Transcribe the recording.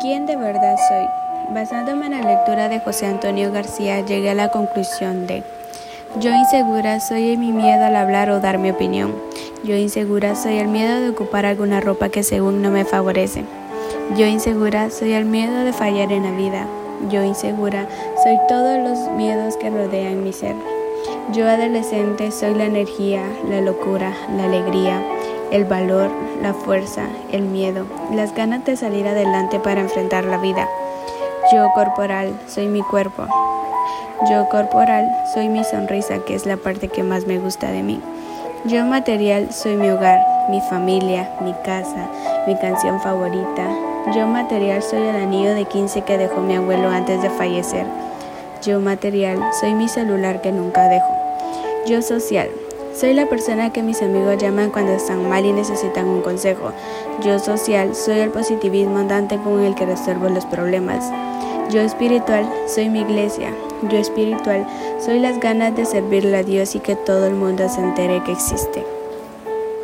¿Quién de verdad soy? Basándome en la lectura de José Antonio García, llegué a la conclusión de yo insegura soy mi miedo al hablar o dar mi opinión. Yo insegura soy el miedo de ocupar alguna ropa que según no me favorece. Yo insegura soy el miedo de fallar en la vida. Yo insegura soy todos los miedos que rodean mi ser. Yo adolescente soy la energía, la locura, la alegría, el valor, la fuerza, el miedo, las ganas de salir adelante para enfrentar la vida. Yo corporal, soy mi cuerpo. Yo corporal, soy mi sonrisa, que es la parte que más me gusta de mí. Yo material, soy mi hogar, mi familia, mi casa, mi canción favorita. Yo material, soy el anillo de 15 que dejó mi abuelo antes de fallecer. Yo material, soy mi celular que nunca dejo. Yo social, soy la persona que mis amigos llaman cuando están mal y necesitan un consejo. Yo social, soy el positivismo andante con el que resuelvo los problemas. Yo espiritual, soy mi iglesia. Yo espiritual, soy las ganas de servirle a Dios y que todo el mundo se entere que existe.